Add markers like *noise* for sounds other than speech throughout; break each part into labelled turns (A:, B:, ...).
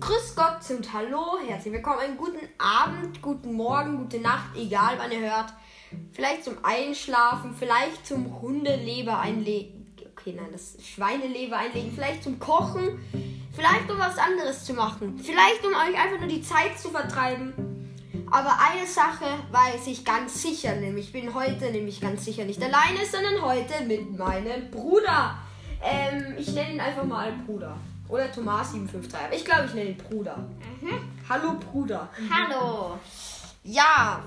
A: Grüß Gott und Hallo, herzlich willkommen, einen guten Abend, guten Morgen, gute Nacht, egal wann ihr hört. Vielleicht zum Einschlafen, vielleicht zum Hundeleber einlegen. Okay, nein, das Schweineleber einlegen, vielleicht zum Kochen, vielleicht um was anderes zu machen, vielleicht um euch einfach nur die Zeit zu vertreiben. Aber eine Sache weiß ich ganz sicher, nämlich ich bin heute nämlich ganz sicher nicht alleine, sondern heute mit meinem Bruder. Ähm, ich nenne ihn einfach mal Bruder. Oder Thomas 753. Aber ich glaube, ich nenne ihn Bruder.
B: Mhm.
A: Hallo Bruder.
B: Hallo.
A: Ja,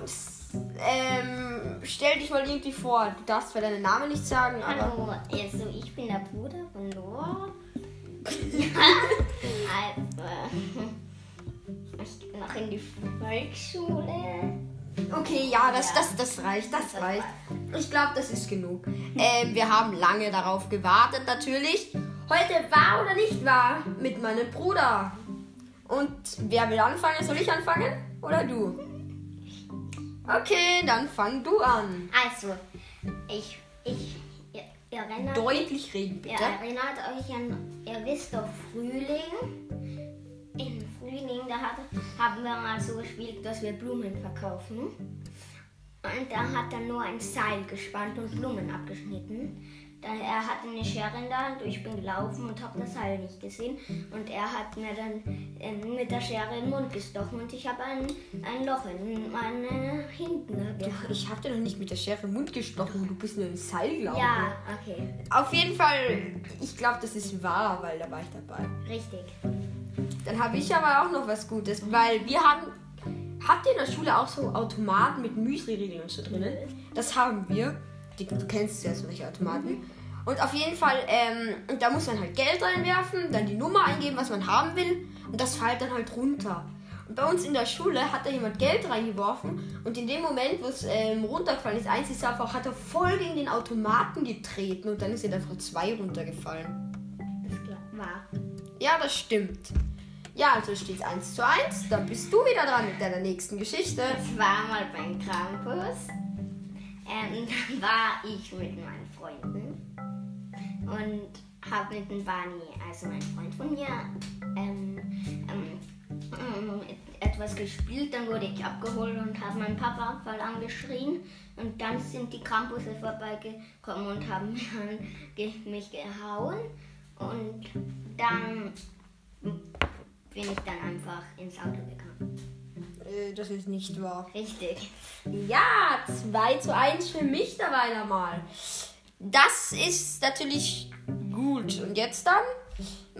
A: ähm, stell dich mal irgendwie vor. Du darfst zwar deinen Namen nicht sagen, aber.
B: Hallo. Also ich bin der Bruder von Noah. also, *laughs* ich gehe noch in die Volksschule.
A: Okay, ja, das,
B: Ja.
A: das, das reicht, das
B: Das
A: reicht. Ich glaube, das ist genug. Ähm, wir haben lange darauf gewartet, natürlich. Heute war oder nicht war mit meinem Bruder. Und wer will anfangen? Soll ich anfangen? Oder du? Okay, dann fang du an.
B: Also, ich, ich, ihr, ihr erinnert,
A: Deutlich reden,
B: ihr
A: bitte.
B: erinnert euch an, ihr wisst doch Frühling. Im Frühling, da hat, haben wir mal so gespielt, dass wir Blumen verkaufen. Und da hat er nur ein Seil gespannt und Blumen abgeschnitten. Dann, er hatte eine Schere in der Hand und ich bin gelaufen und habe das Seil nicht gesehen. Und er hat mir dann ähm, mit der Schere in den Mund gestochen und ich habe ein, ein Loch in meine hinten gehabt.
A: Ich habe dir noch nicht mit der Schere im Mund gestochen. Du bist nur im Seil, ich.
B: Ja, okay,
A: Auf jeden Fall, ich glaube, das ist wahr, weil da war ich dabei.
B: richtig.
A: Dann habe ich aber auch noch was Gutes, weil wir haben. Habt ihr in der Schule auch so Automaten mit Müsli-Riegeln und so drinnen? Das haben wir. Die, du kennst ja solche Automaten. Und auf jeden Fall, ähm, und da muss man halt Geld reinwerfen, dann die Nummer eingeben, was man haben will, und das fällt dann halt runter. Und bei uns in der Schule hat da jemand Geld reingeworfen und in dem Moment, wo es ähm, runtergefallen ist, eins ist einfach, hat er voll gegen den Automaten getreten und dann ist er Frau 2 runtergefallen.
B: Das war.
A: Ja, das stimmt. Ja, also steht es 1 zu 1. Dann bist du wieder dran mit deiner nächsten Geschichte.
B: Es war mal beim Campus. Ähm, dann *laughs* war ich mit meinen Freunden und habe mit dem Barney, also mein Freund von mir, ähm, ähm, ähm, etwas gespielt. Dann wurde ich abgeholt und habe meinen Papa voll angeschrien. Und dann sind die Campusse vorbeigekommen und haben *laughs* mich, gehauen. Und dann bin ich dann einfach ins Auto gekommen.
A: Äh, das ist nicht wahr.
B: Richtig.
A: Ja, 2 zu 1 für mich da weiter mal. Das ist natürlich gut. Und jetzt dann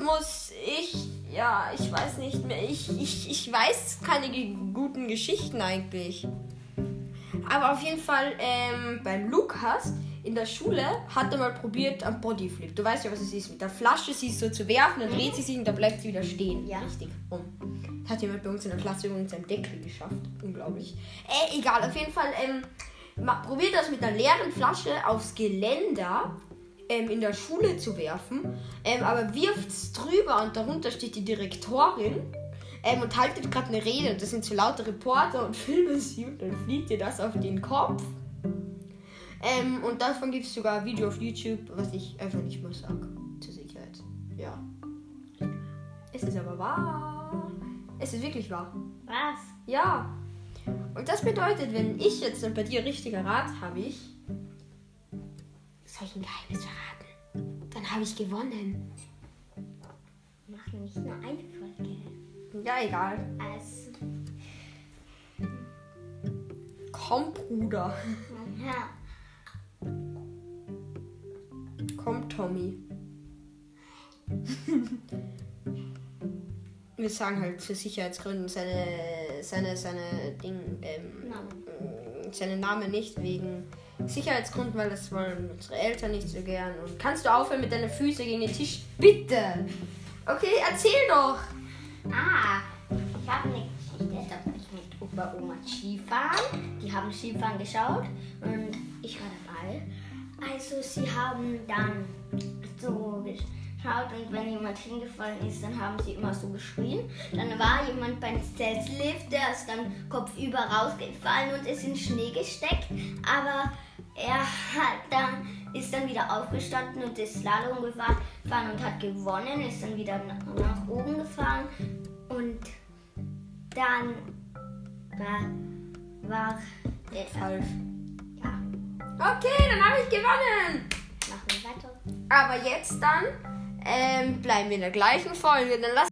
A: muss ich, ja, ich weiß nicht mehr, ich, ich, ich weiß keine guten Geschichten eigentlich. Aber auf jeden Fall ähm, beim Lukas in der Schule hat er mal probiert am Bodyflip. Du weißt ja, was es ist. Mit der Flasche sie so zu werfen, dann dreht sie sich und dann bleibt sie wieder stehen.
B: Ja.
A: Richtig. Um. Hat jemand bei uns in der Klasse übrigens seinem Deckel geschafft. Unglaublich. Äh, egal, auf jeden Fall, ähm, probiert das mit einer leeren Flasche aufs Geländer ähm, in der Schule zu werfen. Ähm, aber wirft es drüber und darunter steht die Direktorin. Ähm, und haltet gerade eine Rede. Und das sind so laute Reporter und *laughs* filmen sie und dann fliegt ihr das auf den Kopf. Ähm, und davon gibt es sogar ein Video auf YouTube, was ich einfach nicht mehr sage. Zur Sicherheit. Ja. Es ist aber wahr. Es ist wirklich wahr.
B: Was?
A: Ja. Und das bedeutet, wenn ich jetzt dann bei dir richtiger Rat habe ich. Soll ich ein Geheimnis verraten? Dann habe ich gewonnen.
B: Wir machen nicht nur eine Folge.
A: Ja, egal.
B: Also,
A: Komm, Bruder.
B: ja.
A: Komm, Tommy. *laughs* Wir sagen halt für Sicherheitsgründen seine, seine, seine Ding, ähm,
B: Namen.
A: seinen Namen nicht wegen Sicherheitsgründen, weil das wollen unsere Eltern nicht so gern. Und kannst du aufhören mit deinen Füßen gegen den Tisch? Bitte! Okay, erzähl doch!
B: Ah, ich habe eine Geschichte. Da war ich mit Opa Oma Skifahren. Die haben Skifahren geschaut und ich war dabei. Also sie haben dann so geschaut und wenn jemand hingefallen ist, dann haben sie immer so geschrien. Dann war jemand beim Zeltlift, der ist dann kopfüber rausgefallen und ist in Schnee gesteckt. Aber er hat dann, ist dann wieder aufgestanden und ist Slalom gefahren und hat gewonnen, ist dann wieder nach, oben gefahren Und dann war, war der
A: Falsch. Okay, dann habe ich gewonnen.
B: machen wir weiter.
A: Aber jetzt dann ähm, bleiben wir in der gleichen Folge. Dann lass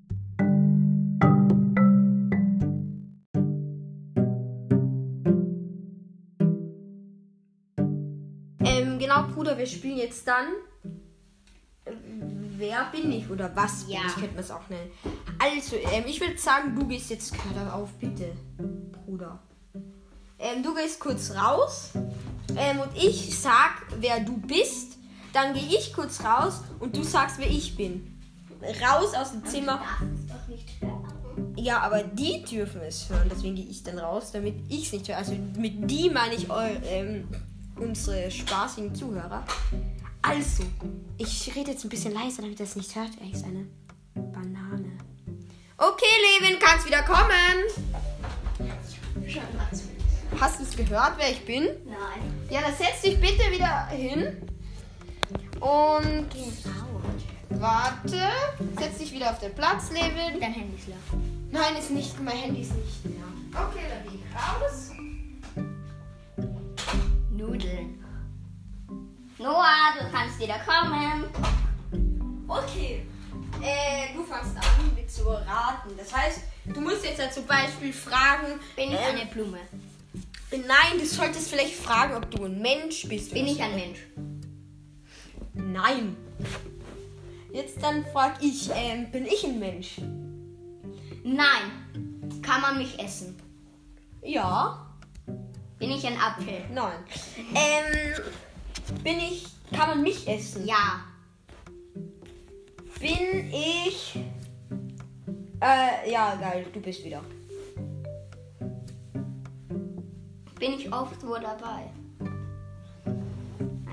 A: ähm, genau, Bruder, wir spielen jetzt dann. äh, Wer bin ich oder was bin
B: Ja.
A: ich? Könnte man es auch nennen. Also, ähm, ich würde sagen, du gehst jetzt gerade auf, bitte, Bruder. Ähm, du gehst kurz raus ähm, und ich sag, wer du bist. Dann gehe ich kurz raus und du sagst, wer ich bin. Raus aus dem Zimmer. Ja, aber die dürfen es hören. Deswegen gehe ich dann raus, damit ich es nicht höre. Also mit die meine ich eu, ähm, unsere spaßigen Zuhörer. Also, ich rede jetzt ein bisschen leiser, damit er es nicht hört. Er ist eine Banane. Okay, Levin, kannst wieder kommen.
B: Schon was mit.
A: Hast du es gehört, wer ich bin?
B: Nein.
A: Ja, dann setz dich bitte wieder hin. Und warte. Setz dich wieder auf den Platz, Levin.
B: Dein Handy ist leer.
A: Nein, ist nicht. Mein Handy ist nicht mehr. Okay, dann gehe ich raus.
B: Nudeln. Noah, du kannst wieder kommen.
A: Okay. Äh, du fängst an mit zu raten. Das heißt, du musst jetzt ja zum Beispiel fragen.
B: Bin ich
A: ähm,
B: eine Blume?
A: Nein, du solltest vielleicht fragen, ob du ein Mensch bist.
B: Bin ich ein Mensch?
A: Nein. Jetzt dann frag ich, ähm, bin ich ein Mensch?
B: Nein. Kann man mich essen?
A: Ja.
B: Bin ich ein Apfel?
A: Nein. Ähm, bin ich. Kann man mich essen?
B: Ja.
A: Bin ich. Äh, ja, geil, du bist wieder.
B: Bin ich oft wo dabei?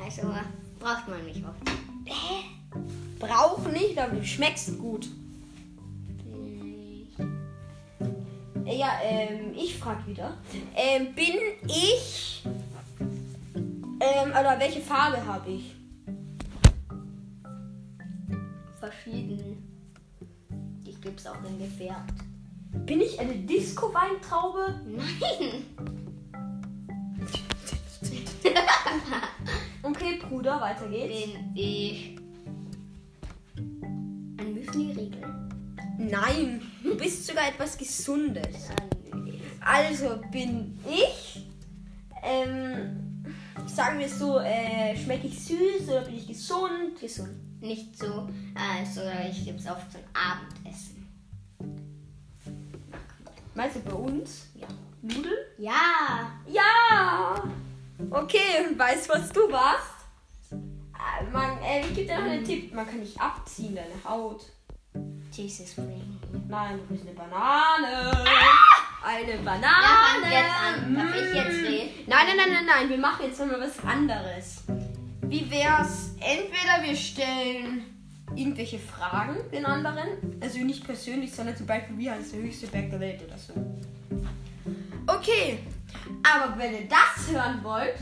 B: Also braucht man mich oft.
A: Hä? Brauch nicht, aber du schmeckst gut.
B: Ich
A: Ja, ähm, ich frag wieder. Ähm, bin ich. Ähm, oder welche Farbe habe ich?
B: verschieden. Die gibt's auch in gefärbt.
A: Bin ich eine Disco-Weintraube?
B: Nein. *laughs*
A: Okay, Bruder, weiter geht's.
B: Bin ich ein Müsli-Riegel?
A: Nein, du bist sogar etwas Gesundes. Also bin ich. Ähm, sagen wir so, äh, schmecke ich süß oder bin ich gesund?
B: Gesund. Nicht so, also ich gibt's oft zum Abendessen.
A: Meinst du bei uns?
B: Ja.
A: Nudeln?
B: Ja.
A: Ja! Okay, und weißt du, was du warst? Äh, Man, äh, ich gebe dir noch einen Tipp. Man kann nicht abziehen, deine Haut.
B: Jesus Spring.
A: Nein, du bist eine Banane. Eine
B: Wer
A: Banane.
B: fängt jetzt an? Darf ich jetzt reden?
A: Nein, nein, nein, nein, nein. Wir machen jetzt mal was anderes. Wie wär's? Entweder wir stellen irgendwelche Fragen den anderen. Also nicht persönlich, sondern zum Beispiel, wie heißt der höchste Berg der Welt oder so. Okay. Aber wenn ihr das hören wollt.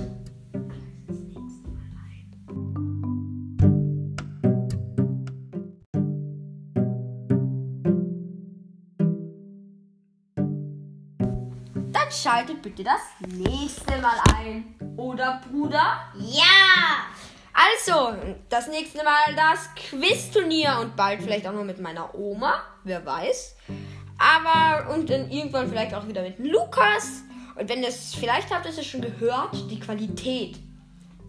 A: Dann schaltet bitte das nächste Mal ein. Oder Bruder?
B: Ja.
A: Also, das nächste Mal das Quizturnier und bald vielleicht auch noch mit meiner Oma, wer weiß. Aber und dann irgendwann vielleicht auch wieder mit Lukas. Und wenn das, vielleicht habt ihr es schon gehört, die Qualität.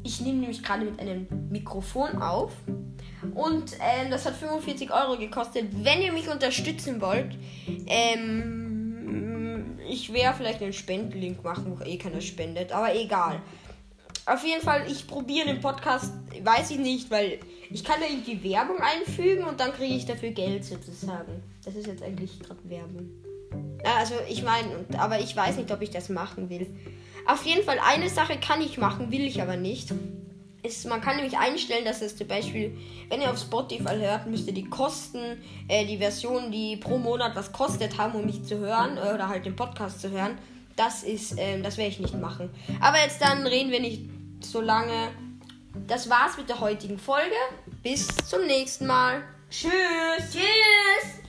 A: Ich nehme nämlich gerade mit einem Mikrofon auf. Und ähm, das hat 45 Euro gekostet. Wenn ihr mich unterstützen wollt, ähm, ich werde vielleicht einen Spendenlink machen, wo eh keiner spendet, aber egal. Auf jeden Fall, ich probiere den Podcast, weiß ich nicht, weil ich kann da irgendwie Werbung einfügen und dann kriege ich dafür Geld sozusagen. Das ist jetzt eigentlich gerade Werbung. Also ich meine, aber ich weiß nicht, ob ich das machen will. Auf jeden Fall, eine Sache kann ich machen, will ich aber nicht. Ist, man kann nämlich einstellen, dass es zum Beispiel, wenn ihr auf Spotify hört, müsst ihr die Kosten, äh, die Version, die pro Monat was kostet haben, um mich zu hören äh, oder halt den Podcast zu hören. Das ist, ähm, das werde ich nicht machen. Aber jetzt dann reden wir nicht so lange. Das war's mit der heutigen Folge. Bis zum nächsten Mal. Tschüss.
B: Tschüss.